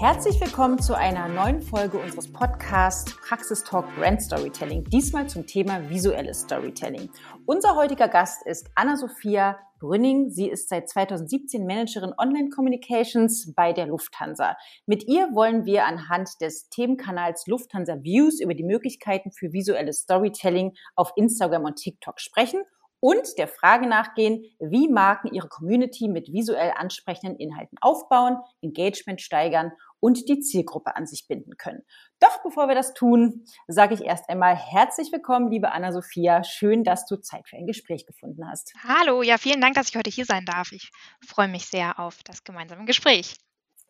Herzlich willkommen zu einer neuen Folge unseres Podcasts Praxistalk Brand Storytelling. Diesmal zum Thema visuelles Storytelling. Unser heutiger Gast ist Anna-Sophia Brünning. Sie ist seit 2017 Managerin Online Communications bei der Lufthansa. Mit ihr wollen wir anhand des Themenkanals Lufthansa Views über die Möglichkeiten für visuelles Storytelling auf Instagram und TikTok sprechen und der Frage nachgehen, wie Marken ihre Community mit visuell ansprechenden Inhalten aufbauen, Engagement steigern und die Zielgruppe an sich binden können. Doch bevor wir das tun, sage ich erst einmal herzlich willkommen, liebe Anna-Sophia. Schön, dass du Zeit für ein Gespräch gefunden hast. Hallo, ja, vielen Dank, dass ich heute hier sein darf. Ich freue mich sehr auf das gemeinsame Gespräch.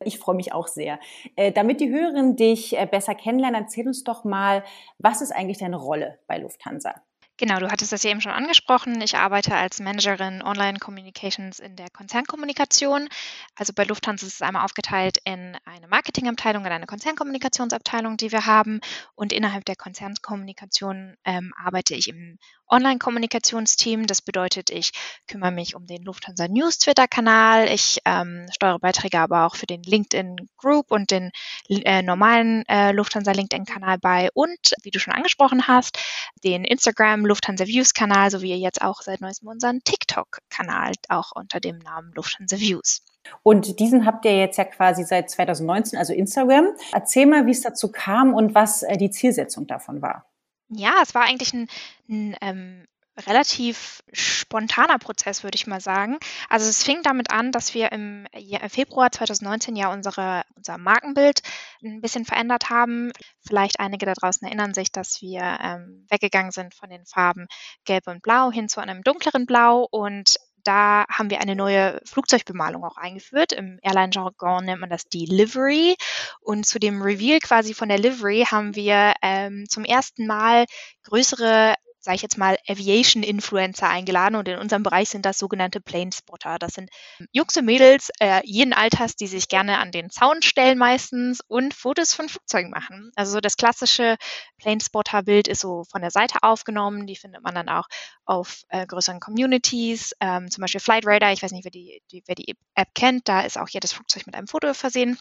Ich freue mich auch sehr. Äh, damit die Hörerinnen dich äh, besser kennenlernen, erzähl uns doch mal, was ist eigentlich deine Rolle bei Lufthansa? Genau, du hattest das ja eben schon angesprochen. Ich arbeite als Managerin Online Communications in der Konzernkommunikation. Also bei Lufthansa ist es einmal aufgeteilt in eine Marketingabteilung und eine Konzernkommunikationsabteilung, die wir haben. Und innerhalb der Konzernkommunikation ähm, arbeite ich im Online-Kommunikationsteam. Das bedeutet, ich kümmere mich um den Lufthansa News Twitter-Kanal. Ich ähm, steuere Beiträge aber auch für den LinkedIn Group und den äh, normalen äh, Lufthansa LinkedIn-Kanal bei und, wie du schon angesprochen hast, den Instagram Lufthansa Views-Kanal sowie jetzt auch seit neuestem unseren TikTok-Kanal, auch unter dem Namen Lufthansa Views. Und diesen habt ihr jetzt ja quasi seit 2019, also Instagram. Erzähl mal, wie es dazu kam und was äh, die Zielsetzung davon war. Ja, es war eigentlich ein 'n, ähm, relativ spontaner Prozess, würde ich mal sagen. Also, es fing damit an, dass wir im Februar 2019 ja unsere unser Markenbild ein bisschen verändert haben. Vielleicht einige da draußen erinnern sich, dass wir, ähm, weggegangen sind von den Farben Gelb und Blau hin zu einem dunkleren Blau und da haben wir eine neue Flugzeugbemalung auch eingeführt. Im Airline-Jargon nennt man das die Livery. Und zu dem Reveal quasi von der Livery haben wir ähm, zum ersten Mal größere sage ich jetzt mal, Aviation-Influencer eingeladen und in unserem Bereich sind das sogenannte Planespotter. Das sind Jungs und Mädels äh, jeden Alters, die sich gerne an den Zaun stellen meistens und Fotos von Flugzeugen machen. Also so das klassische Planespotter-Bild ist so von der Seite aufgenommen. Die findet man dann auch auf äh, größeren Communities, ähm, zum Beispiel Flightradar. Ich weiß nicht, wer die, die, wer die App kennt. Da ist auch jedes Flugzeug mit einem Foto versehen.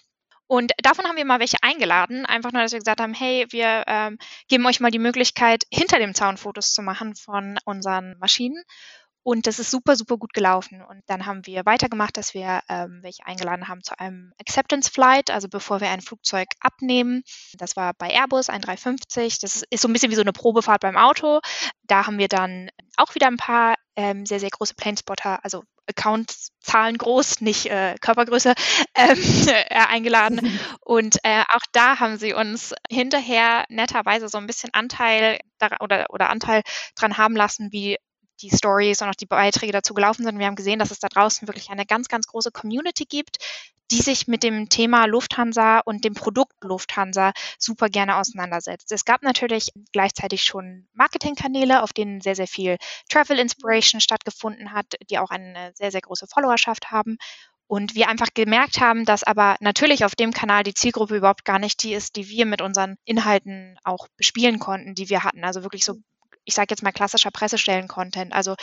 Und davon haben wir mal welche eingeladen, einfach nur, dass wir gesagt haben, hey, wir ähm, geben euch mal die Möglichkeit, hinter dem Zaun Fotos zu machen von unseren Maschinen. Und das ist super, super gut gelaufen. Und dann haben wir weitergemacht, dass wir ähm, welche eingeladen haben zu einem Acceptance Flight, also bevor wir ein Flugzeug abnehmen. Das war bei Airbus, ein 350. Das ist so ein bisschen wie so eine Probefahrt beim Auto. Da haben wir dann auch wieder ein paar ähm, sehr, sehr große Planespotter, also Account-Zahlen groß, nicht äh, Körpergröße, ähm, äh, eingeladen. Und äh, auch da haben sie uns hinterher netterweise so ein bisschen Anteil oder, oder Anteil dran haben lassen, wie die Stories und auch die Beiträge dazu gelaufen sind. Wir haben gesehen, dass es da draußen wirklich eine ganz, ganz große Community gibt, die sich mit dem Thema Lufthansa und dem Produkt Lufthansa super gerne auseinandersetzt. Es gab natürlich gleichzeitig schon Marketingkanäle, auf denen sehr, sehr viel Travel Inspiration stattgefunden hat, die auch eine sehr, sehr große Followerschaft haben. Und wir einfach gemerkt haben, dass aber natürlich auf dem Kanal die Zielgruppe überhaupt gar nicht die ist, die wir mit unseren Inhalten auch bespielen konnten, die wir hatten. Also wirklich so, ich sage jetzt mal klassischer Pressestellen-Content. Also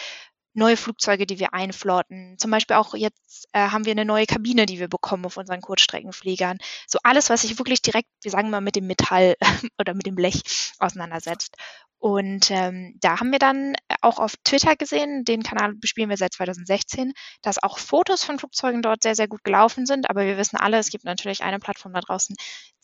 neue Flugzeuge, die wir einflotten. Zum Beispiel auch jetzt äh, haben wir eine neue Kabine, die wir bekommen auf unseren Kurzstreckenfliegern. So alles, was sich wirklich direkt, wir sagen mal, mit dem Metall oder mit dem Blech auseinandersetzt. Und ähm, da haben wir dann auch auf Twitter gesehen, den Kanal bespielen wir seit 2016, dass auch Fotos von Flugzeugen dort sehr, sehr gut gelaufen sind. Aber wir wissen alle, es gibt natürlich eine Plattform da draußen,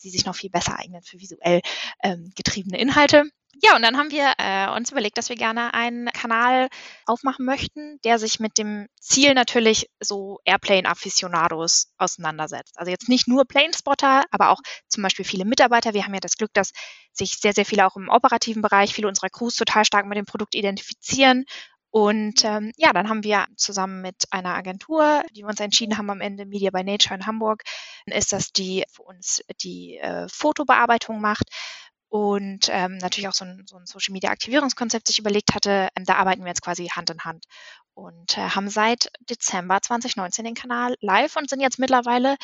die sich noch viel besser eignet für visuell ähm, getriebene Inhalte. Ja, und dann haben wir äh, uns überlegt, dass wir gerne einen Kanal aufmachen möchten, der sich mit dem Ziel natürlich so Airplane-Afficionados auseinandersetzt. Also jetzt nicht nur Planespotter, aber auch zum Beispiel viele Mitarbeiter. Wir haben ja das Glück, dass sich sehr, sehr viele auch im operativen Bereich, viele unserer Crews total stark mit dem Produkt identifizieren und ähm, ja, dann haben wir zusammen mit einer Agentur, die wir uns entschieden haben am Ende, Media by Nature in Hamburg, ist das die für uns die äh, Fotobearbeitung macht und ähm, natürlich auch so ein, so ein Social Media Aktivierungskonzept sich überlegt hatte. Ähm, da arbeiten wir jetzt quasi Hand in Hand und äh, haben seit Dezember 2019 den Kanal live und sind jetzt mittlerweile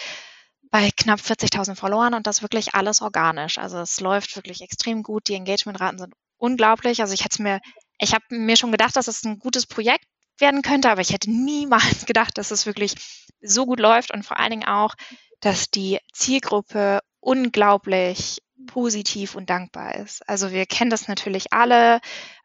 bei knapp 40.000 Followern und das wirklich alles organisch. Also es läuft wirklich extrem gut. Die Engagementraten sind unglaublich. Also ich hätte mir, ich habe mir schon gedacht, dass es ein gutes Projekt werden könnte, aber ich hätte niemals gedacht, dass es wirklich so gut läuft und vor allen Dingen auch, dass die Zielgruppe unglaublich positiv und dankbar ist. Also wir kennen das natürlich alle.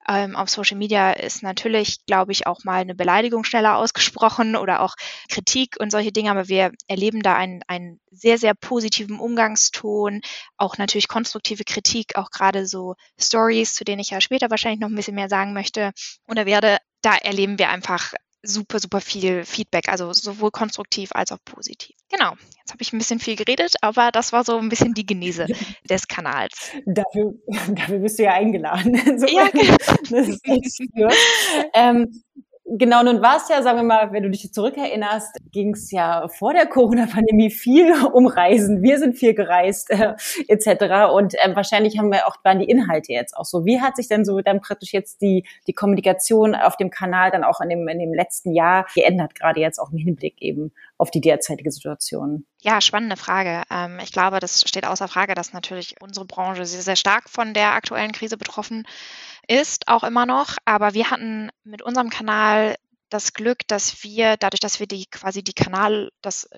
Ähm, auf Social Media ist natürlich, glaube ich, auch mal eine Beleidigung schneller ausgesprochen oder auch Kritik und solche Dinge, aber wir erleben da einen, einen sehr, sehr positiven Umgangston, auch natürlich konstruktive Kritik, auch gerade so Stories, zu denen ich ja später wahrscheinlich noch ein bisschen mehr sagen möchte oder werde. Da erleben wir einfach super, super viel Feedback, also sowohl konstruktiv als auch positiv. Genau, jetzt habe ich ein bisschen viel geredet, aber das war so ein bisschen die Genese des Kanals. Dafür, dafür bist du ja eingeladen. So, ja, genau. Das ist echt ähm, Genau, nun war es ja, sagen wir mal, wenn du dich zurückerinnerst, ging es ja vor der Corona-Pandemie viel um Reisen. Wir sind viel gereist äh, etc. Und äh, wahrscheinlich haben wir auch waren die Inhalte jetzt auch so. Wie hat sich denn so dann praktisch jetzt die die Kommunikation auf dem Kanal dann auch in dem in dem letzten Jahr geändert, gerade jetzt auch im Hinblick eben auf die derzeitige Situation? Ja, spannende Frage. Ähm, ich glaube, das steht außer Frage, dass natürlich unsere Branche sehr, sehr stark von der aktuellen Krise betroffen ist, auch immer noch. Aber wir hatten mit unserem Kanal das Glück, dass wir, dadurch, dass wir die quasi die Kanal, das,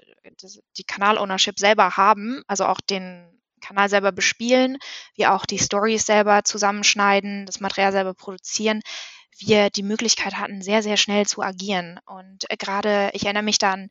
das die Kanal-Ownership selber haben, also auch den Kanal selber bespielen, wir auch die Stories selber zusammenschneiden, das Material selber produzieren, wir die Möglichkeit hatten, sehr, sehr schnell zu agieren. Und äh, gerade, ich erinnere mich dann an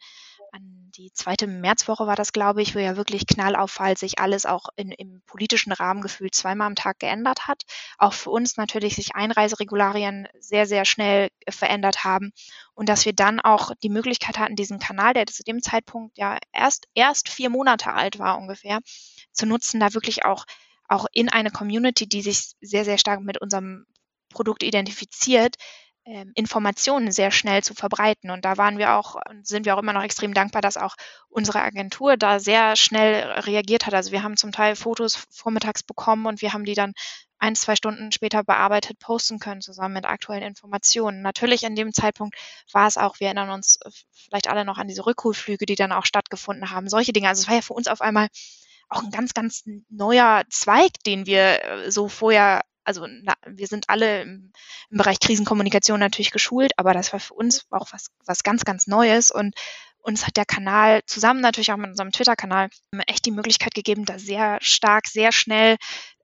die zweite Märzwoche war das, glaube ich, wo ja wirklich knallauffall sich alles auch in, im politischen Rahmen gefühlt zweimal am Tag geändert hat. Auch für uns natürlich sich Einreiseregularien sehr, sehr schnell verändert haben und dass wir dann auch die Möglichkeit hatten, diesen Kanal, der zu dem Zeitpunkt ja erst, erst vier Monate alt war ungefähr, zu nutzen, da wirklich auch, auch in eine Community, die sich sehr, sehr stark mit unserem Produkt identifiziert, Informationen sehr schnell zu verbreiten. Und da waren wir auch und sind wir auch immer noch extrem dankbar, dass auch unsere Agentur da sehr schnell reagiert hat. Also wir haben zum Teil Fotos vormittags bekommen und wir haben die dann ein, zwei Stunden später bearbeitet posten können, zusammen mit aktuellen Informationen. Natürlich in dem Zeitpunkt war es auch, wir erinnern uns vielleicht alle noch an diese Rückholflüge, die dann auch stattgefunden haben. Solche Dinge. Also es war ja für uns auf einmal auch ein ganz, ganz neuer Zweig, den wir äh, so vorher also na, wir sind alle im, im, Bereich Krisenkommunikation natürlich geschult, aber das war für uns auch was, was ganz, ganz Neues und uns hat der Kanal zusammen natürlich auch mit unserem Twitter-Kanal echt die Möglichkeit gegeben, da sehr stark, sehr schnell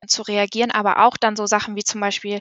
zu reagieren, aber auch dann so Sachen wie zum Beispiel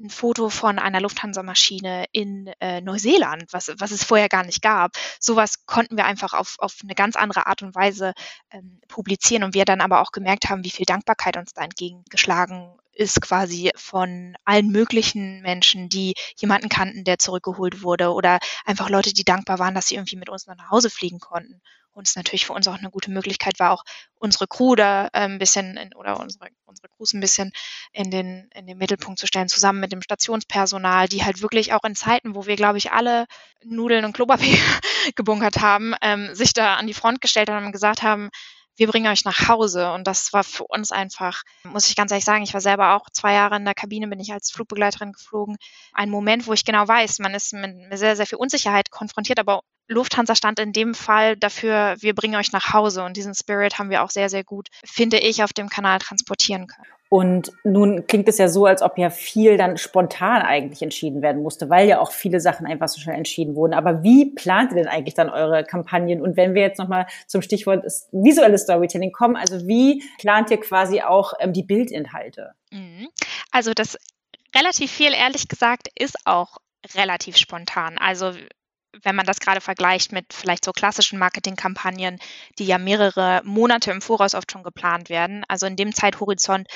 ein Foto von einer Lufthansa-Maschine in äh, Neuseeland, was, was es vorher gar nicht gab. Sowas konnten wir einfach auf, auf eine ganz andere Art und Weise ähm, publizieren und wir dann aber auch gemerkt haben, wie viel Dankbarkeit uns da entgegengeschlagen ist quasi von allen möglichen Menschen, die jemanden kannten, der zurückgeholt wurde oder einfach Leute, die dankbar waren, dass sie irgendwie mit uns nach Hause fliegen konnten. Und es natürlich für uns auch eine gute Möglichkeit war, auch unsere Crew da ein bisschen in, oder unsere, unsere Crews ein bisschen in den, in den Mittelpunkt zu stellen, zusammen mit dem Stationspersonal, die halt wirklich auch in Zeiten, wo wir, glaube ich, alle Nudeln und Klopapier gebunkert haben, ähm, sich da an die Front gestellt haben und gesagt haben, wir bringen euch nach Hause. Und das war für uns einfach, muss ich ganz ehrlich sagen, ich war selber auch zwei Jahre in der Kabine, bin ich als Flugbegleiterin geflogen. Ein Moment, wo ich genau weiß, man ist mit sehr, sehr viel Unsicherheit konfrontiert, aber Lufthansa stand in dem Fall dafür, wir bringen euch nach Hause. Und diesen Spirit haben wir auch sehr, sehr gut, finde ich, auf dem Kanal transportieren können. Und nun klingt es ja so, als ob ja viel dann spontan eigentlich entschieden werden musste, weil ja auch viele Sachen einfach so schnell entschieden wurden. Aber wie plant ihr denn eigentlich dann eure Kampagnen? Und wenn wir jetzt nochmal zum Stichwort visuelles Storytelling kommen, also wie plant ihr quasi auch ähm, die Bildinhalte? Mhm. Also das relativ viel, ehrlich gesagt, ist auch relativ spontan. Also wenn man das gerade vergleicht mit vielleicht so klassischen Marketingkampagnen, die ja mehrere Monate im Voraus oft schon geplant werden. Also in dem Zeithorizont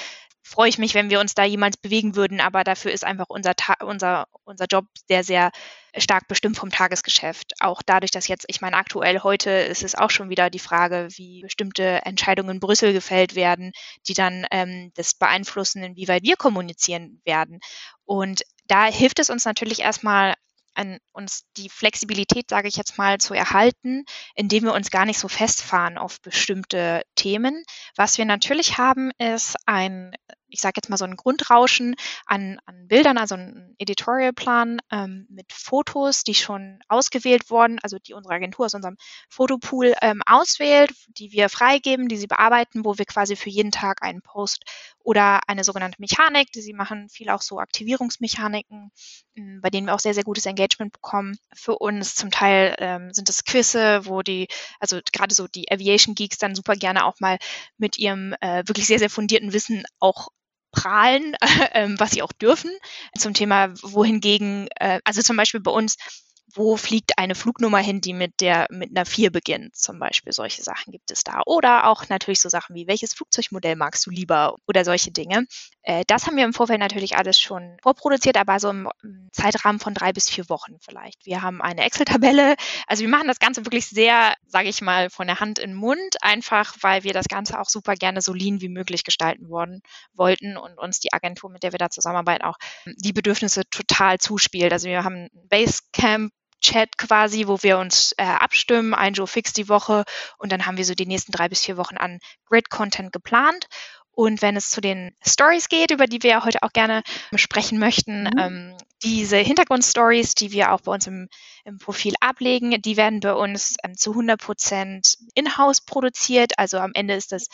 freue ich mich, wenn wir uns da jemals bewegen würden, aber dafür ist einfach unser, unser, unser Job sehr, sehr stark bestimmt vom Tagesgeschäft. Auch dadurch, dass jetzt, ich meine, aktuell heute ist es auch schon wieder die Frage, wie bestimmte Entscheidungen in Brüssel gefällt werden, die dann ähm, das beeinflussen, inwieweit wir kommunizieren werden. Und da hilft es uns natürlich erstmal an uns die Flexibilität, sage ich jetzt mal, zu erhalten, indem wir uns gar nicht so festfahren auf bestimmte Themen. Was wir natürlich haben, ist ein, ich sage jetzt mal so ein Grundrauschen an, an Bildern, also ein Editorialplan ähm, mit Fotos, die schon ausgewählt wurden, also die unsere Agentur aus unserem Fotopool ähm, auswählt, die wir freigeben, die sie bearbeiten, wo wir quasi für jeden Tag einen Post oder eine sogenannte Mechanik. Sie machen viel auch so Aktivierungsmechaniken, hm, bei denen wir auch sehr, sehr gutes Engagement bekommen. Für uns zum Teil ähm, sind es Quizze, wo die, also gerade so die Aviation Geeks dann super gerne auch mal mit ihrem äh, wirklich sehr, sehr fundierten Wissen auch prahlen, äh, was sie auch dürfen. Zum Thema, wohingegen, äh, also zum Beispiel bei uns wo fliegt eine Flugnummer hin, die mit der mit einer 4 beginnt, zum Beispiel. Solche Sachen gibt es da. Oder auch natürlich so Sachen wie, welches Flugzeugmodell magst du lieber oder solche Dinge. Äh, das haben wir im Vorfeld natürlich alles schon vorproduziert, aber so im, Zeitrahmen von drei bis vier Wochen vielleicht. Wir haben eine Excel-Tabelle. Also wir machen das Ganze wirklich sehr, sage ich mal, von der Hand in den Mund, einfach weil wir das Ganze auch super gerne so lean wie möglich gestalten worden, wollten und uns die Agentur, mit der wir da zusammenarbeiten, auch die Bedürfnisse total zuspielt. Also wir haben ein Basecamp Chat quasi, wo wir uns äh, abstimmen, ein Joe fix die Woche und dann haben wir so die nächsten drei bis vier Wochen an Grid-Content geplant. Und wenn es zu den Stories geht, über die wir ja heute auch gerne sprechen möchten, mhm. ähm, diese Hintergrundstories, die wir auch bei uns im, im Profil ablegen, die werden bei uns ähm, zu 100 Prozent in-house produziert. Also am Ende ist das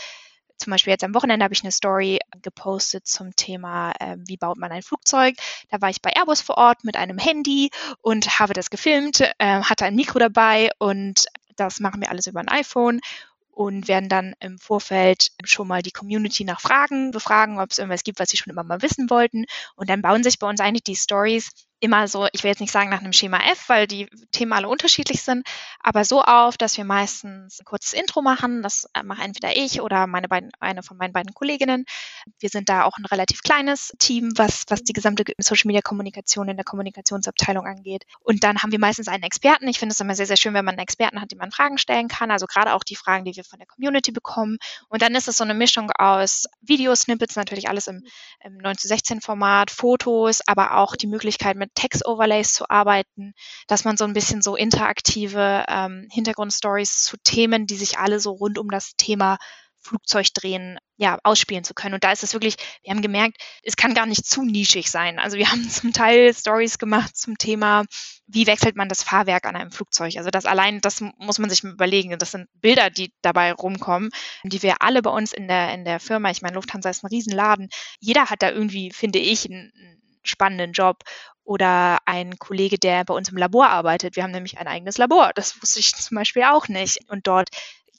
zum Beispiel jetzt am Wochenende habe ich eine Story gepostet zum Thema, äh, wie baut man ein Flugzeug. Da war ich bei Airbus vor Ort mit einem Handy und habe das gefilmt, äh, hatte ein Mikro dabei und das machen wir alles über ein iPhone und werden dann im Vorfeld schon mal die Community nach Fragen befragen, ob es irgendwas gibt, was sie schon immer mal wissen wollten. Und dann bauen sich bei uns eigentlich die Stories immer so, ich will jetzt nicht sagen nach einem Schema F, weil die Themen alle unterschiedlich sind, aber so auf, dass wir meistens ein kurzes Intro machen. Das äh, mache entweder ich oder meine beiden, eine von meinen beiden Kolleginnen. Wir sind da auch ein relativ kleines Team, was, was die gesamte Social Media Kommunikation in der Kommunikationsabteilung angeht. Und dann haben wir meistens einen Experten. Ich finde es immer sehr, sehr schön, wenn man einen Experten hat, dem man Fragen stellen kann. Also gerade auch die Fragen, die wir von der Community bekommen. Und dann ist es so eine Mischung aus Videosnippets, natürlich alles im, im 9 zu 16 Format, Fotos, aber auch die Möglichkeit mit Text-Overlays zu arbeiten, dass man so ein bisschen so interaktive ähm, Hintergrundstories zu Themen, die sich alle so rund um das Thema Flugzeugdrehen ja, ausspielen zu können. Und da ist es wirklich, wir haben gemerkt, es kann gar nicht zu nischig sein. Also wir haben zum Teil Stories gemacht zum Thema, wie wechselt man das Fahrwerk an einem Flugzeug. Also das allein, das muss man sich überlegen. Das sind Bilder, die dabei rumkommen, die wir alle bei uns in der, in der Firma, ich meine, Lufthansa ist ein Riesenladen. Jeder hat da irgendwie, finde ich, einen spannenden Job oder ein Kollege, der bei uns im Labor arbeitet. Wir haben nämlich ein eigenes Labor. Das wusste ich zum Beispiel auch nicht. Und dort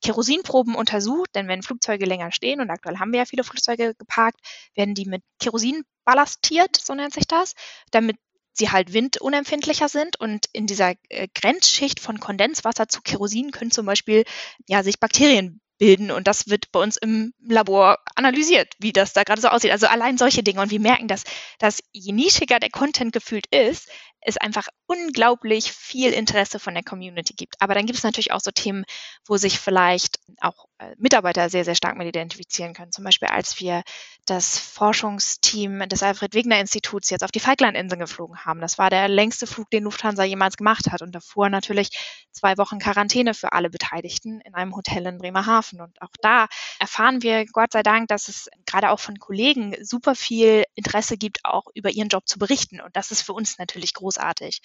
Kerosinproben untersucht, denn wenn Flugzeuge länger stehen, und aktuell haben wir ja viele Flugzeuge geparkt, werden die mit Kerosin ballastiert, so nennt sich das, damit sie halt windunempfindlicher sind und in dieser äh, Grenzschicht von Kondenswasser zu Kerosin können zum Beispiel ja sich Bakterien bilden und das wird bei uns im Labor analysiert, wie das da gerade so aussieht. Also allein solche Dinge und wir merken, dass, dass je nischiger der Content gefühlt ist, es einfach unglaublich viel Interesse von der Community gibt. Aber dann gibt es natürlich auch so Themen, wo sich vielleicht auch äh, Mitarbeiter sehr, sehr stark mit identifizieren können. Zum Beispiel, als wir das Forschungsteam des Alfred-Wegener-Instituts jetzt auf die Falklandinseln geflogen haben. Das war der längste Flug, den Lufthansa jemals gemacht hat. Und davor natürlich zwei Wochen Quarantäne für alle Beteiligten in einem Hotel in Bremerhaven. Und auch da erfahren wir Gott sei Dank, dass es gerade auch von Kollegen super viel Interesse gibt, auch über ihren Job zu berichten. Und das ist für uns natürlich groß großartig.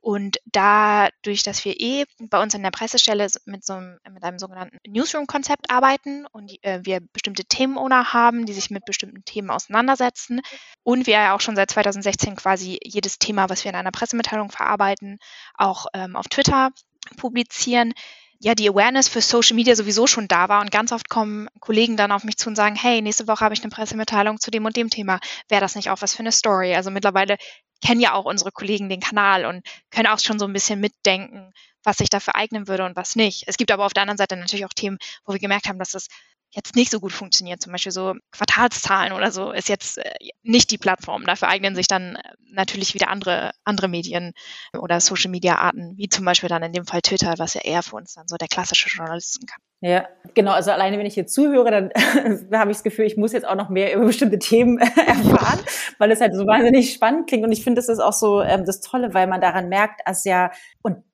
Und dadurch, dass wir eh bei uns in der Pressestelle mit, so einem, mit einem sogenannten Newsroom-Konzept arbeiten und äh, wir bestimmte Themenowner haben, die sich mit bestimmten Themen auseinandersetzen und wir ja auch schon seit 2016 quasi jedes Thema, was wir in einer Pressemitteilung verarbeiten, auch ähm, auf Twitter publizieren, ja die Awareness für Social Media sowieso schon da war und ganz oft kommen Kollegen dann auf mich zu und sagen, hey, nächste Woche habe ich eine Pressemitteilung zu dem und dem Thema. Wäre das nicht auch was für eine Story? Also mittlerweile kennen ja auch unsere Kollegen den Kanal und können auch schon so ein bisschen mitdenken, was sich dafür eignen würde und was nicht. Es gibt aber auf der anderen Seite natürlich auch Themen, wo wir gemerkt haben, dass das jetzt nicht so gut funktioniert. Zum Beispiel so Quartalszahlen oder so ist jetzt äh, nicht die Plattform. Dafür eignen sich dann äh, natürlich wieder andere, andere Medien oder Social Media Arten, wie zum Beispiel dann in dem Fall Twitter, was ja eher für uns dann so der klassische Journalisten kann. Ja, genau. Also alleine, wenn ich hier zuhöre, dann habe ich das Gefühl, ich muss jetzt auch noch mehr über bestimmte Themen erfahren, weil es halt so wahnsinnig spannend klingt. Und ich finde, das ist auch so ähm, das Tolle, weil man daran merkt, dass ja, und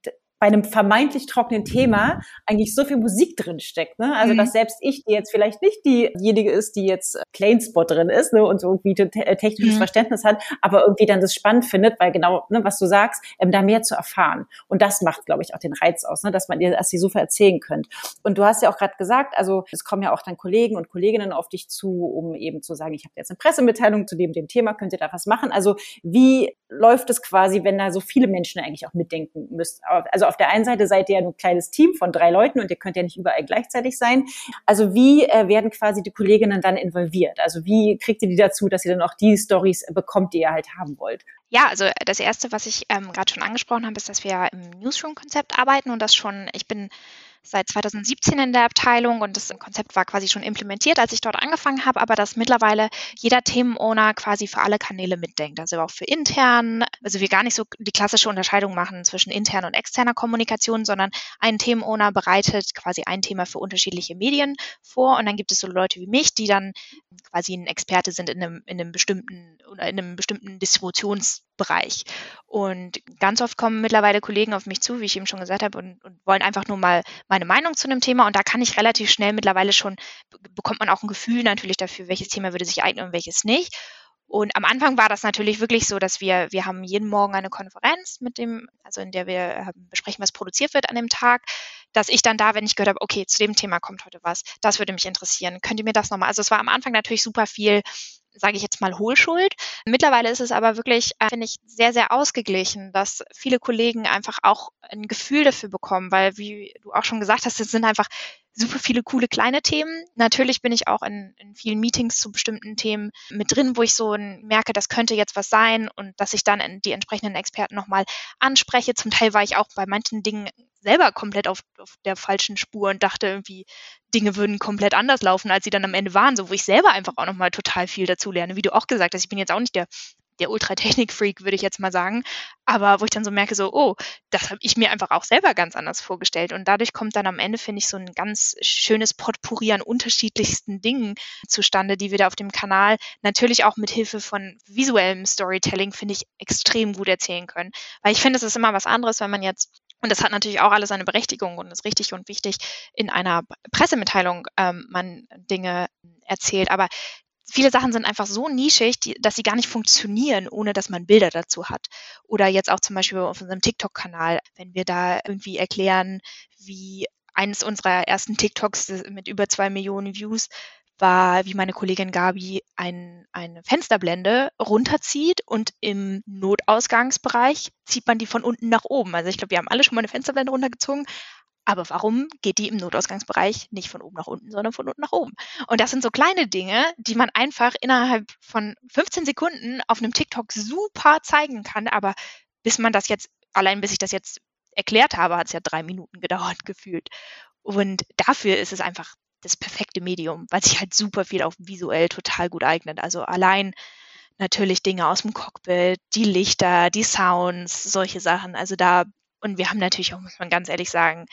bei einem vermeintlich trockenen Thema eigentlich so viel Musik drin steckt. Ne? Also, mhm. dass selbst ich, die jetzt vielleicht nicht diejenige ist, die jetzt Planespot drin ist ne, und so irgendwie äh, technisches mhm. Verständnis hat, aber irgendwie dann das spannend findet, weil genau, ne, was du sagst, ähm, da mehr zu erfahren. Und das macht, glaube ich, auch den Reiz aus, ne, dass man dir das sie so erzählen könnt. Und du hast ja auch gerade gesagt, also es kommen ja auch dann Kollegen und Kolleginnen auf dich zu, um eben zu sagen, ich habe jetzt eine Pressemitteilung zu dem, dem Thema, könnt ihr da was machen? Also wie läuft es quasi, wenn da so viele Menschen eigentlich auch mitdenken müsst? Also auf der einen Seite seid ihr ja ein kleines Team von drei Leuten und ihr könnt ja nicht überall gleichzeitig sein. Also wie äh, werden quasi die Kolleginnen dann involviert? Also wie kriegt ihr die dazu, dass ihr dann auch die Stories bekommt, die ihr halt haben wollt? Ja, also das Erste, was ich ähm, gerade schon angesprochen habe, ist, dass wir im Newsroom-Konzept arbeiten und das schon, ich bin seit 2017 in der Abteilung und das Konzept war quasi schon implementiert, als ich dort angefangen habe, aber dass mittlerweile jeder Themenowner quasi für alle Kanäle mitdenkt, also auch für intern, also wir gar nicht so die klassische Unterscheidung machen zwischen interner und externer Kommunikation, sondern ein Themenowner bereitet quasi ein Thema für unterschiedliche Medien vor und dann gibt es so Leute wie mich, die dann quasi ein Experte sind in einem, in einem bestimmten oder in einem bestimmten Distributionsbereich. Und ganz oft kommen mittlerweile Kollegen auf mich zu, wie ich eben schon gesagt habe, und, und wollen einfach nur mal meine Meinung zu einem Thema. Und da kann ich relativ schnell mittlerweile schon, bekommt man auch ein Gefühl natürlich dafür, welches Thema würde sich eignen und welches nicht. Und am Anfang war das natürlich wirklich so, dass wir, wir haben jeden Morgen eine Konferenz mit dem, also in der wir äh, besprechen, was produziert wird an dem Tag, dass ich dann da, wenn ich gehört habe, okay, zu dem Thema kommt heute was, das würde mich interessieren, könnt ihr mir das nochmal, also es war am Anfang natürlich super viel sage ich jetzt mal, Hohlschuld. Mittlerweile ist es aber wirklich, äh, finde ich, sehr, sehr ausgeglichen, dass viele Kollegen einfach auch ein Gefühl dafür bekommen, weil, wie du auch schon gesagt hast, es sind einfach super viele coole kleine Themen. Natürlich bin ich auch in, in vielen Meetings zu bestimmten Themen mit drin, wo ich so merke, das könnte jetzt was sein und dass ich dann die entsprechenden Experten nochmal anspreche. Zum Teil war ich auch bei manchen Dingen selber komplett auf, auf der falschen Spur und dachte irgendwie, Dinge würden komplett anders laufen, als sie dann am Ende waren, so wo ich selber einfach auch nochmal total viel dazu lerne. Wie du auch gesagt hast, ich bin jetzt auch nicht der der Ultratechnik-Freak, würde ich jetzt mal sagen. Aber wo ich dann so merke, so, oh, das habe ich mir einfach auch selber ganz anders vorgestellt. Und dadurch kommt dann am Ende, finde ich, so ein ganz schönes Potpourri an unterschiedlichsten Dingen zustande, die wir da auf dem Kanal natürlich auch mit Hilfe von visuellem Storytelling, finde ich, extrem gut erzählen können. Weil ich finde, es ist immer was anderes, wenn man jetzt und das hat natürlich auch alles seine Berechtigung und ist richtig und wichtig, in einer Pressemitteilung ähm, man Dinge erzählt. Aber viele Sachen sind einfach so nischig, die, dass sie gar nicht funktionieren, ohne dass man Bilder dazu hat. Oder jetzt auch zum Beispiel auf unserem TikTok-Kanal, wenn wir da irgendwie erklären, wie eines unserer ersten TikToks mit über zwei Millionen Views war, wie meine Kollegin Gabi ein, eine Fensterblende runterzieht und im Notausgangsbereich zieht man die von unten nach oben. Also ich glaube, wir haben alle schon mal eine Fensterblende runtergezogen, aber warum geht die im Notausgangsbereich nicht von oben nach unten, sondern von unten nach oben? Und das sind so kleine Dinge, die man einfach innerhalb von 15 Sekunden auf einem TikTok super zeigen kann. Aber bis man das jetzt, allein bis ich das jetzt erklärt habe, hat es ja drei Minuten gedauert gefühlt. Und dafür ist es einfach das perfekte Medium, weil sich halt super viel auch visuell total gut eignet. Also allein natürlich Dinge aus dem Cockpit, die Lichter, die Sounds, solche Sachen. Also da, und wir haben natürlich auch, muss man ganz ehrlich sagen,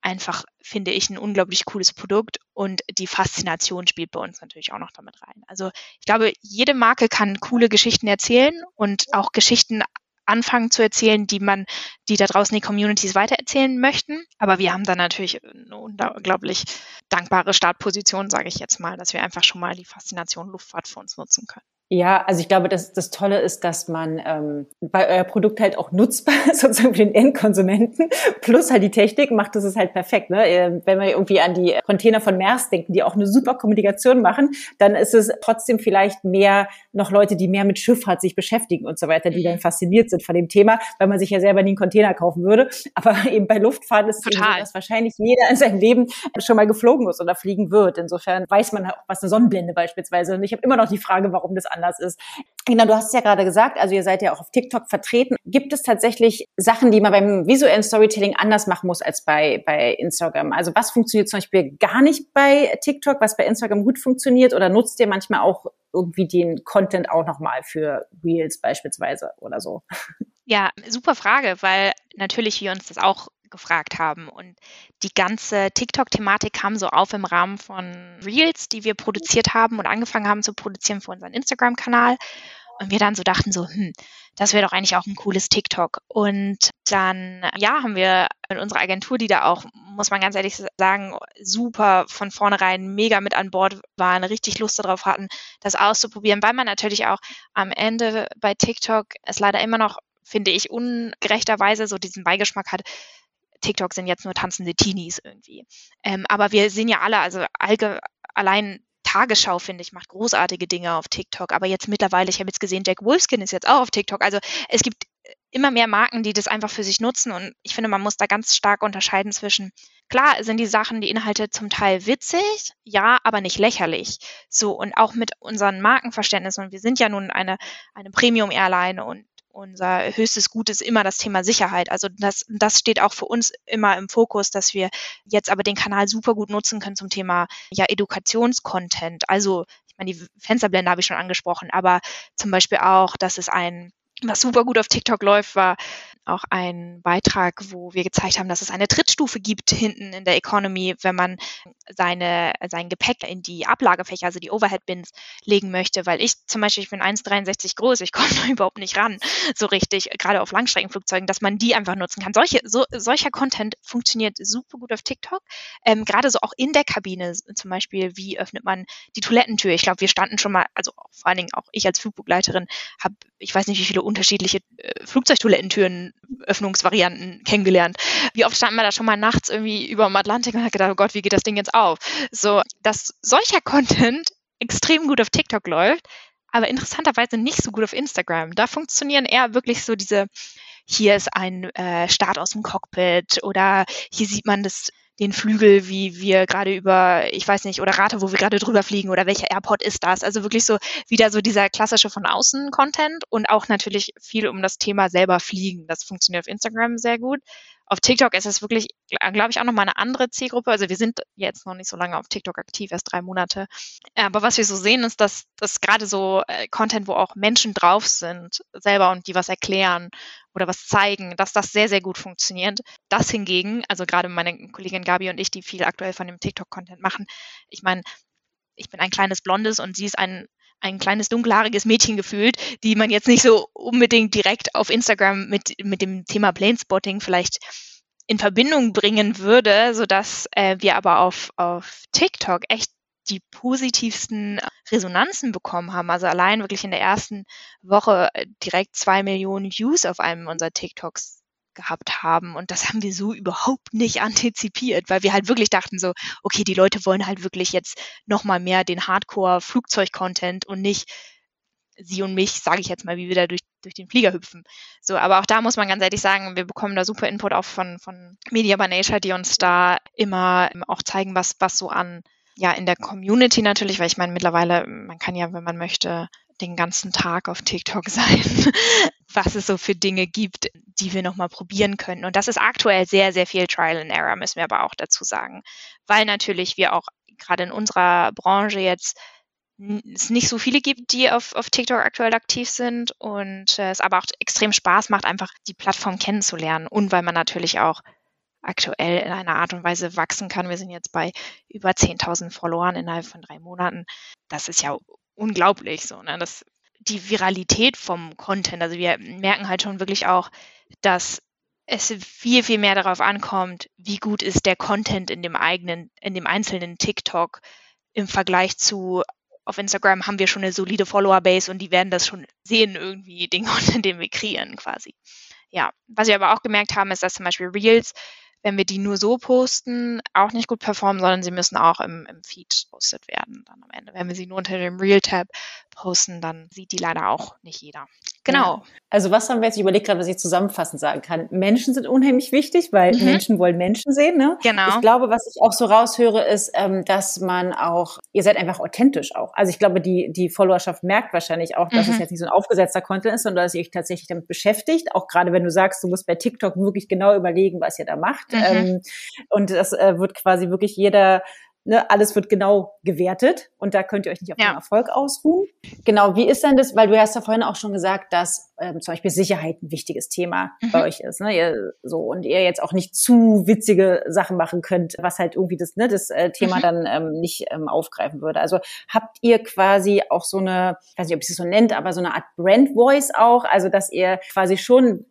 einfach, finde ich, ein unglaublich cooles Produkt und die Faszination spielt bei uns natürlich auch noch damit rein. Also ich glaube, jede Marke kann coole Geschichten erzählen und auch Geschichten anfangen zu erzählen, die man, die da draußen die Communities weitererzählen möchten. Aber wir haben da natürlich eine unglaublich dankbare Startposition, sage ich jetzt mal, dass wir einfach schon mal die Faszination Luftfahrt für uns nutzen können. Ja, also ich glaube, dass das Tolle ist, dass man ähm, bei euer Produkt halt auch nutzbar ist, sozusagen für den Endkonsumenten, plus halt die Technik macht das ist halt perfekt. Ne? Ähm, wenn wir irgendwie an die Container von Mers denken, die auch eine super Kommunikation machen, dann ist es trotzdem vielleicht mehr noch Leute, die mehr mit Schifffahrt sich beschäftigen und so weiter, die dann mhm. fasziniert sind von dem Thema, weil man sich ja selber nie einen Container kaufen würde. Aber eben bei Luftfahrt ist es so, dass wahrscheinlich jeder in seinem Leben schon mal geflogen ist oder fliegen wird. Insofern weiß man auch, was eine Sonnenblende beispielsweise. Und ich habe immer noch die Frage, warum das anders ist. Genau, du hast es ja gerade gesagt, also ihr seid ja auch auf TikTok vertreten. Gibt es tatsächlich Sachen, die man beim visuellen Storytelling anders machen muss als bei, bei Instagram? Also was funktioniert zum Beispiel gar nicht bei TikTok, was bei Instagram gut funktioniert? Oder nutzt ihr manchmal auch irgendwie den Content auch nochmal für Reels beispielsweise oder so? Ja, super Frage, weil natürlich wir uns das auch gefragt haben. Und die ganze TikTok-Thematik kam so auf im Rahmen von Reels, die wir produziert haben und angefangen haben zu produzieren für unseren Instagram-Kanal. Und wir dann so dachten so, hm, das wäre doch eigentlich auch ein cooles TikTok. Und dann, ja, haben wir in unserer Agentur, die da auch, muss man ganz ehrlich sagen, super von vornherein mega mit an Bord waren, richtig Lust darauf hatten, das auszuprobieren, weil man natürlich auch am Ende bei TikTok es leider immer noch, finde ich, ungerechterweise so diesen Beigeschmack hat, TikTok sind jetzt nur tanzende Teenies irgendwie. Ähm, aber wir sehen ja alle, also allge allein Tagesschau, finde ich, macht großartige Dinge auf TikTok. Aber jetzt mittlerweile, ich habe jetzt gesehen, Jack Wolfskin ist jetzt auch auf TikTok. Also es gibt immer mehr Marken, die das einfach für sich nutzen. Und ich finde, man muss da ganz stark unterscheiden zwischen, klar sind die Sachen, die Inhalte zum Teil witzig, ja, aber nicht lächerlich. So, und auch mit unseren Markenverständnissen. Und wir sind ja nun eine, eine Premium-Airline und unser höchstes Gut ist immer das Thema Sicherheit. Also das, das steht auch für uns immer im Fokus, dass wir jetzt aber den Kanal super gut nutzen können zum Thema ja Edukationscontent. Also ich meine, die Fensterblende habe ich schon angesprochen, aber zum Beispiel auch, dass es ein was super gut auf TikTok läuft, war auch ein Beitrag, wo wir gezeigt haben, dass es eine Trittstufe gibt hinten in der Economy, wenn man seine, sein Gepäck in die Ablagefächer, also die Overhead-Bins, legen möchte. Weil ich zum Beispiel, ich bin 1,63 groß, ich komme überhaupt nicht ran, so richtig, gerade auf Langstreckenflugzeugen, dass man die einfach nutzen kann. Solche, so, solcher Content funktioniert super gut auf TikTok. Ähm, gerade so auch in der Kabine, zum Beispiel, wie öffnet man die Toilettentür? Ich glaube, wir standen schon mal, also vor allen Dingen auch ich als Flugbegleiterin, habe, ich weiß nicht, wie viele unterschiedliche äh, Flugzeugtoilettentüren Öffnungsvarianten kennengelernt. Wie oft standen wir da schon mal nachts irgendwie über dem Atlantik und hat gedacht, oh Gott, wie geht das Ding jetzt auf? So, dass solcher Content extrem gut auf TikTok läuft, aber interessanterweise nicht so gut auf Instagram. Da funktionieren eher wirklich so diese, hier ist ein äh, Start aus dem Cockpit oder hier sieht man das den Flügel, wie wir gerade über, ich weiß nicht, oder rate, wo wir gerade drüber fliegen oder welcher Airport ist das. Also wirklich so wieder so dieser klassische von außen Content und auch natürlich viel um das Thema selber fliegen. Das funktioniert auf Instagram sehr gut. Auf TikTok ist es wirklich, glaube ich, auch nochmal eine andere Zielgruppe. Also wir sind jetzt noch nicht so lange auf TikTok aktiv, erst drei Monate. Aber was wir so sehen, ist, dass das gerade so äh, Content, wo auch Menschen drauf sind, selber und die was erklären oder was zeigen, dass das sehr, sehr gut funktioniert. Das hingegen, also gerade meine Kollegin Gabi und ich, die viel aktuell von dem TikTok-Content machen, ich meine, ich bin ein kleines Blondes und sie ist ein ein kleines dunkelhaariges Mädchen gefühlt, die man jetzt nicht so unbedingt direkt auf Instagram mit, mit dem Thema Planespotting vielleicht in Verbindung bringen würde, sodass äh, wir aber auf, auf TikTok echt die positivsten Resonanzen bekommen haben. Also allein wirklich in der ersten Woche äh, direkt zwei Millionen Views auf einem unserer TikToks gehabt haben. Und das haben wir so überhaupt nicht antizipiert, weil wir halt wirklich dachten so, okay, die Leute wollen halt wirklich jetzt nochmal mehr den Hardcore-Flugzeug-Content und nicht sie und mich, sage ich jetzt mal, wie wir da durch, durch den Flieger hüpfen. So, aber auch da muss man ganz ehrlich sagen, wir bekommen da super Input auch von, von Media by Nature, die uns da immer auch zeigen, was, was so an ja, in der Community natürlich, weil ich meine, mittlerweile, man kann ja, wenn man möchte, den ganzen Tag auf TikTok sein, was es so für Dinge gibt, die wir nochmal probieren können. Und das ist aktuell sehr, sehr viel Trial and Error, müssen wir aber auch dazu sagen. Weil natürlich wir auch gerade in unserer Branche jetzt es nicht so viele gibt, die auf, auf TikTok aktuell aktiv sind und äh, es aber auch extrem Spaß macht, einfach die Plattform kennenzulernen und weil man natürlich auch aktuell in einer Art und Weise wachsen kann. Wir sind jetzt bei über 10.000 Followern innerhalb von drei Monaten. Das ist ja unglaublich so. Ne? Das, die Viralität vom Content, also wir merken halt schon wirklich auch, dass es viel, viel mehr darauf ankommt, wie gut ist der Content in dem eigenen, in dem einzelnen TikTok im Vergleich zu auf Instagram haben wir schon eine solide Follower-Base und die werden das schon sehen, irgendwie den Content, den wir kreieren quasi. Ja, was wir aber auch gemerkt haben, ist, dass zum Beispiel Reels wenn wir die nur so posten, auch nicht gut performen, sondern sie müssen auch im, im Feed postet werden dann am Ende. Wenn wir sie nur unter dem Real-Tab posten, dann sieht die leider auch nicht jeder. Genau. Also was haben wir jetzt überlegt gerade, was ich zusammenfassend sagen kann? Menschen sind unheimlich wichtig, weil mhm. Menschen wollen Menschen sehen. Ne? Genau. Ich glaube, was ich auch so raushöre, ist, ähm, dass man auch, ihr seid einfach authentisch auch. Also ich glaube, die, die Followerschaft merkt wahrscheinlich auch, dass mhm. es jetzt nicht so ein aufgesetzter Content ist, sondern dass ihr euch tatsächlich damit beschäftigt. Auch gerade wenn du sagst, du musst bei TikTok wirklich genau überlegen, was ihr da macht. Mhm. Ähm, und das äh, wird quasi wirklich jeder Ne, alles wird genau gewertet und da könnt ihr euch nicht auf ja. den Erfolg ausruhen. Genau, wie ist denn das, weil du hast ja vorhin auch schon gesagt, dass ähm, zum Beispiel Sicherheit ein wichtiges Thema mhm. bei euch ist. Ne? Ihr, so und ihr jetzt auch nicht zu witzige Sachen machen könnt, was halt irgendwie das, ne, das äh, Thema mhm. dann ähm, nicht ähm, aufgreifen würde. Also habt ihr quasi auch so eine, ich weiß nicht, ob ich es so nennt, aber so eine Art Brand Voice auch, also dass ihr quasi schon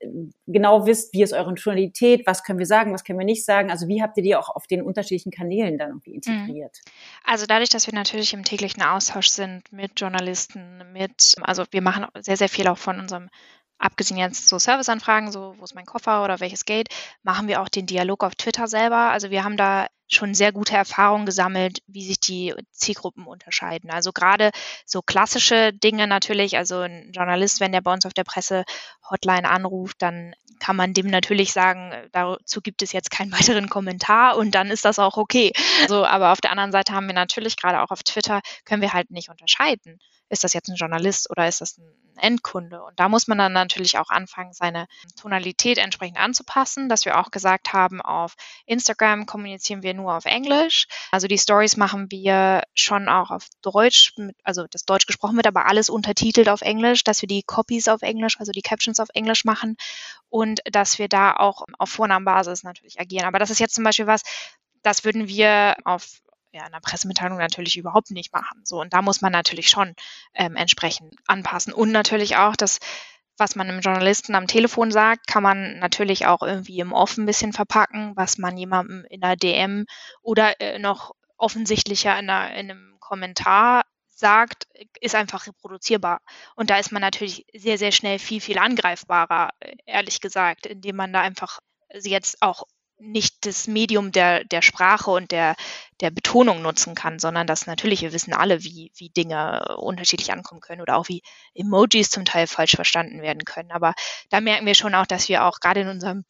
genau wisst, wie ist eure Tonalität, was können wir sagen, was können wir nicht sagen. Also wie habt ihr die auch auf den unterschiedlichen Kanälen dann irgendwie mhm. integriert? Also dadurch, dass wir natürlich im täglichen Austausch sind mit Journalisten, mit, also wir machen sehr, sehr viel auch von unserem abgesehen jetzt so Serviceanfragen, so wo ist mein Koffer oder welches Gate, machen wir auch den Dialog auf Twitter selber. Also wir haben da schon sehr gute Erfahrungen gesammelt, wie sich die Zielgruppen unterscheiden. Also gerade so klassische Dinge natürlich, also ein Journalist, wenn der bei uns auf der Presse-Hotline anruft, dann kann man dem natürlich sagen, dazu gibt es jetzt keinen weiteren Kommentar und dann ist das auch okay. Also, aber auf der anderen Seite haben wir natürlich gerade auch auf Twitter, können wir halt nicht unterscheiden ist das jetzt ein Journalist oder ist das ein Endkunde? Und da muss man dann natürlich auch anfangen, seine Tonalität entsprechend anzupassen, dass wir auch gesagt haben, auf Instagram kommunizieren wir nur auf Englisch. Also die Stories machen wir schon auch auf Deutsch, also das Deutsch gesprochen wird, aber alles untertitelt auf Englisch, dass wir die Copies auf Englisch, also die Captions auf Englisch machen und dass wir da auch auf Vornamenbasis natürlich agieren. Aber das ist jetzt zum Beispiel was, das würden wir auf ja, in einer Pressemitteilung natürlich überhaupt nicht machen. So, und da muss man natürlich schon ähm, entsprechend anpassen. Und natürlich auch das, was man einem Journalisten am Telefon sagt, kann man natürlich auch irgendwie im Off ein bisschen verpacken, was man jemandem in einer DM oder äh, noch offensichtlicher in, einer, in einem Kommentar sagt, ist einfach reproduzierbar. Und da ist man natürlich sehr, sehr schnell viel, viel angreifbarer, äh, ehrlich gesagt, indem man da einfach jetzt auch nicht das Medium der, der Sprache und der, der Betonung nutzen kann, sondern dass natürlich, wir wissen alle, wie, wie Dinge unterschiedlich ankommen können oder auch wie Emojis zum Teil falsch verstanden werden können. Aber da merken wir schon auch, dass wir auch gerade in unserem,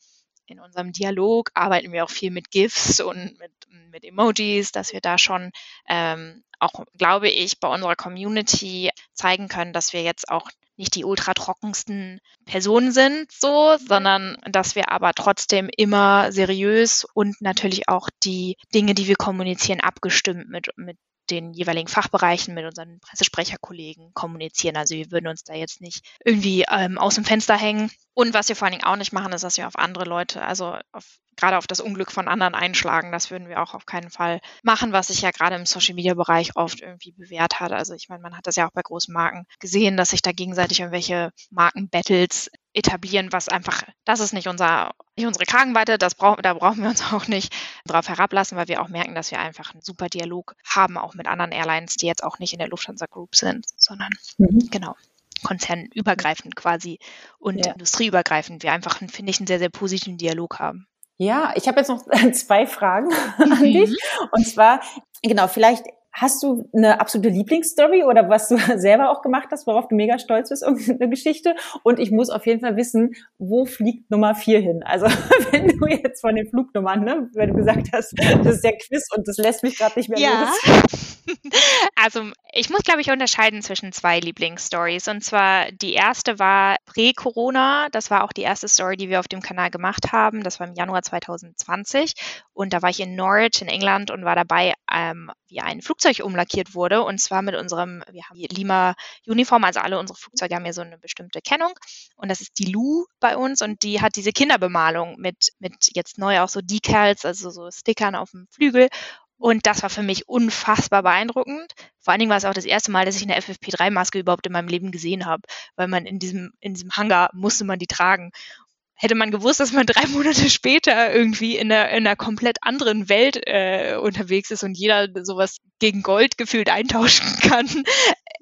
in unserem Dialog arbeiten wir auch viel mit GIFs und mit, mit Emojis, dass wir da schon ähm, auch, glaube ich, bei unserer Community zeigen können, dass wir jetzt auch nicht die ultra trockensten Personen sind, so, sondern dass wir aber trotzdem immer seriös und natürlich auch die Dinge, die wir kommunizieren, abgestimmt mit, mit den jeweiligen Fachbereichen mit unseren Pressesprecherkollegen kommunizieren. Also wir würden uns da jetzt nicht irgendwie ähm, aus dem Fenster hängen. Und was wir vor allen Dingen auch nicht machen, ist, dass wir auf andere Leute, also auf, gerade auf das Unglück von anderen einschlagen. Das würden wir auch auf keinen Fall machen, was sich ja gerade im Social-Media-Bereich oft irgendwie bewährt hat. Also ich meine, man hat das ja auch bei großen Marken gesehen, dass sich da gegenseitig irgendwelche Markenbattles etablieren, was einfach, das ist nicht unser, nicht unsere Kragenweite, das brauchen, da brauchen wir uns auch nicht drauf herablassen, weil wir auch merken, dass wir einfach einen super Dialog haben, auch mit anderen Airlines, die jetzt auch nicht in der Lufthansa Group sind, sondern mhm. genau konzernübergreifend quasi und ja. industrieübergreifend wir einfach, finde ich, einen sehr, sehr positiven Dialog haben. Ja, ich habe jetzt noch zwei Fragen an dich. Mhm. Und zwar, genau, vielleicht Hast du eine absolute Lieblingsstory oder was du selber auch gemacht hast, worauf du mega stolz bist, irgendeine Geschichte? Und ich muss auf jeden Fall wissen, wo fliegt Nummer vier hin? Also wenn du jetzt von den Flugnummern, ne, wenn du gesagt hast, das ist der Quiz und das lässt mich gerade nicht mehr ja. los. Also ich muss, glaube ich, unterscheiden zwischen zwei Lieblingsstories. Und zwar die erste war Prä-Corona. Das war auch die erste Story, die wir auf dem Kanal gemacht haben. Das war im Januar 2020. Und da war ich in Norwich in England und war dabei, ähm, wie ein Flugzeug umlackiert wurde. Und zwar mit unserem, wir haben die Lima-Uniform, also alle unsere Flugzeuge haben ja so eine bestimmte Kennung. Und das ist die Lu bei uns und die hat diese Kinderbemalung mit, mit jetzt neu auch so Decals, also so Stickern auf dem Flügel. Und das war für mich unfassbar beeindruckend. Vor allen Dingen war es auch das erste Mal, dass ich eine FFP3-Maske überhaupt in meinem Leben gesehen habe, weil man in diesem, in diesem Hangar musste man die tragen hätte man gewusst, dass man drei Monate später irgendwie in einer, in einer komplett anderen Welt äh, unterwegs ist und jeder sowas gegen Gold gefühlt eintauschen kann,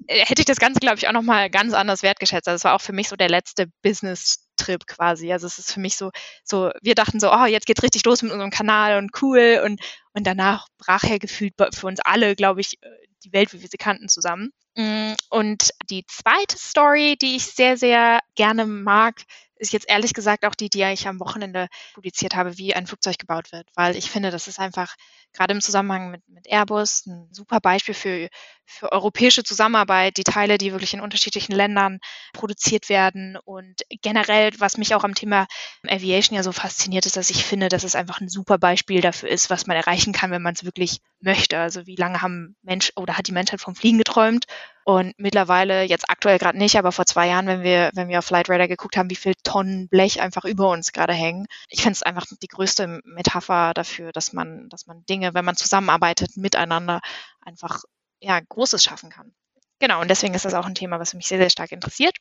äh, hätte ich das Ganze, glaube ich, auch nochmal ganz anders wertgeschätzt. Also es war auch für mich so der letzte Business-Trip quasi. Also es ist für mich so, so, wir dachten so, oh, jetzt geht's richtig los mit unserem Kanal und cool und, und danach brach er gefühlt für uns alle, glaube ich, äh, die Welt, wie wir sie kannten, zusammen. Mm, und die zweite Story, die ich sehr, sehr gerne mag, ist jetzt ehrlich gesagt auch die, die ich am Wochenende publiziert habe, wie ein Flugzeug gebaut wird, weil ich finde, das ist einfach gerade im Zusammenhang mit, mit Airbus ein super Beispiel für, für europäische Zusammenarbeit, die Teile, die wirklich in unterschiedlichen Ländern produziert werden. Und generell, was mich auch am Thema Aviation ja so fasziniert ist, dass ich finde, dass es einfach ein super Beispiel dafür ist, was man erreichen kann, wenn man es wirklich möchte. Also wie lange haben Mensch oder hat die Menschheit vom Fliegen geträumt Und mittlerweile, jetzt aktuell gerade nicht, aber vor zwei Jahren, wenn wir, wenn wir auf Flight Radar geguckt haben, wie viel Tonnen Blech einfach über uns gerade hängen. Ich finde es einfach die größte Metapher dafür, dass man, dass man Dinge, wenn man zusammenarbeitet, miteinander einfach ja, Großes schaffen kann. Genau, und deswegen ist das auch ein Thema, was mich sehr, sehr stark interessiert.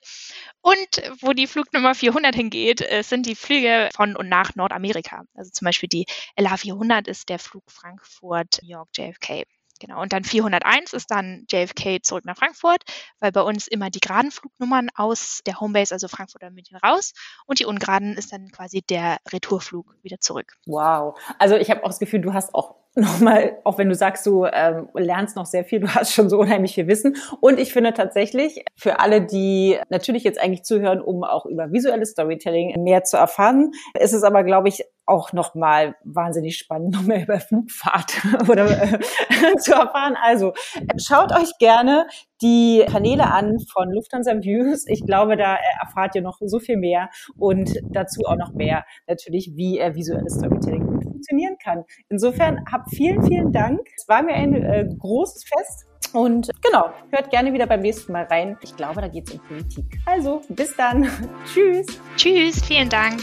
Und wo die Flugnummer 400 hingeht, äh, sind die Flüge von und nach Nordamerika. Also zum Beispiel die LH 400 ist der Flug Frankfurt-New York JFK. Genau, und dann 401 ist dann JFK zurück nach Frankfurt, weil bei uns immer die geraden Flugnummern aus der Homebase, also Frankfurt oder München raus und die ungeraden ist dann quasi der Retourflug wieder zurück. Wow, also ich habe auch das Gefühl, du hast auch nochmal, auch wenn du sagst, du ähm, lernst noch sehr viel, du hast schon so unheimlich viel Wissen. Und ich finde tatsächlich, für alle, die natürlich jetzt eigentlich zuhören, um auch über visuelles Storytelling mehr zu erfahren, ist es aber, glaube ich, auch nochmal wahnsinnig spannend, noch mehr über Flugfahrt oder äh, zu erfahren. Also schaut euch gerne die Kanäle an von Lufthansa Views. Ich glaube, da erfahrt ihr noch so viel mehr und dazu auch noch mehr natürlich, wie äh, visuelles Storytelling funktionieren kann. Insofern hab vielen, vielen Dank. Es war mir ein äh, großes Fest. Und genau, hört gerne wieder beim nächsten Mal rein. Ich glaube, da geht es um Politik. Also, bis dann. Tschüss. Tschüss, vielen Dank.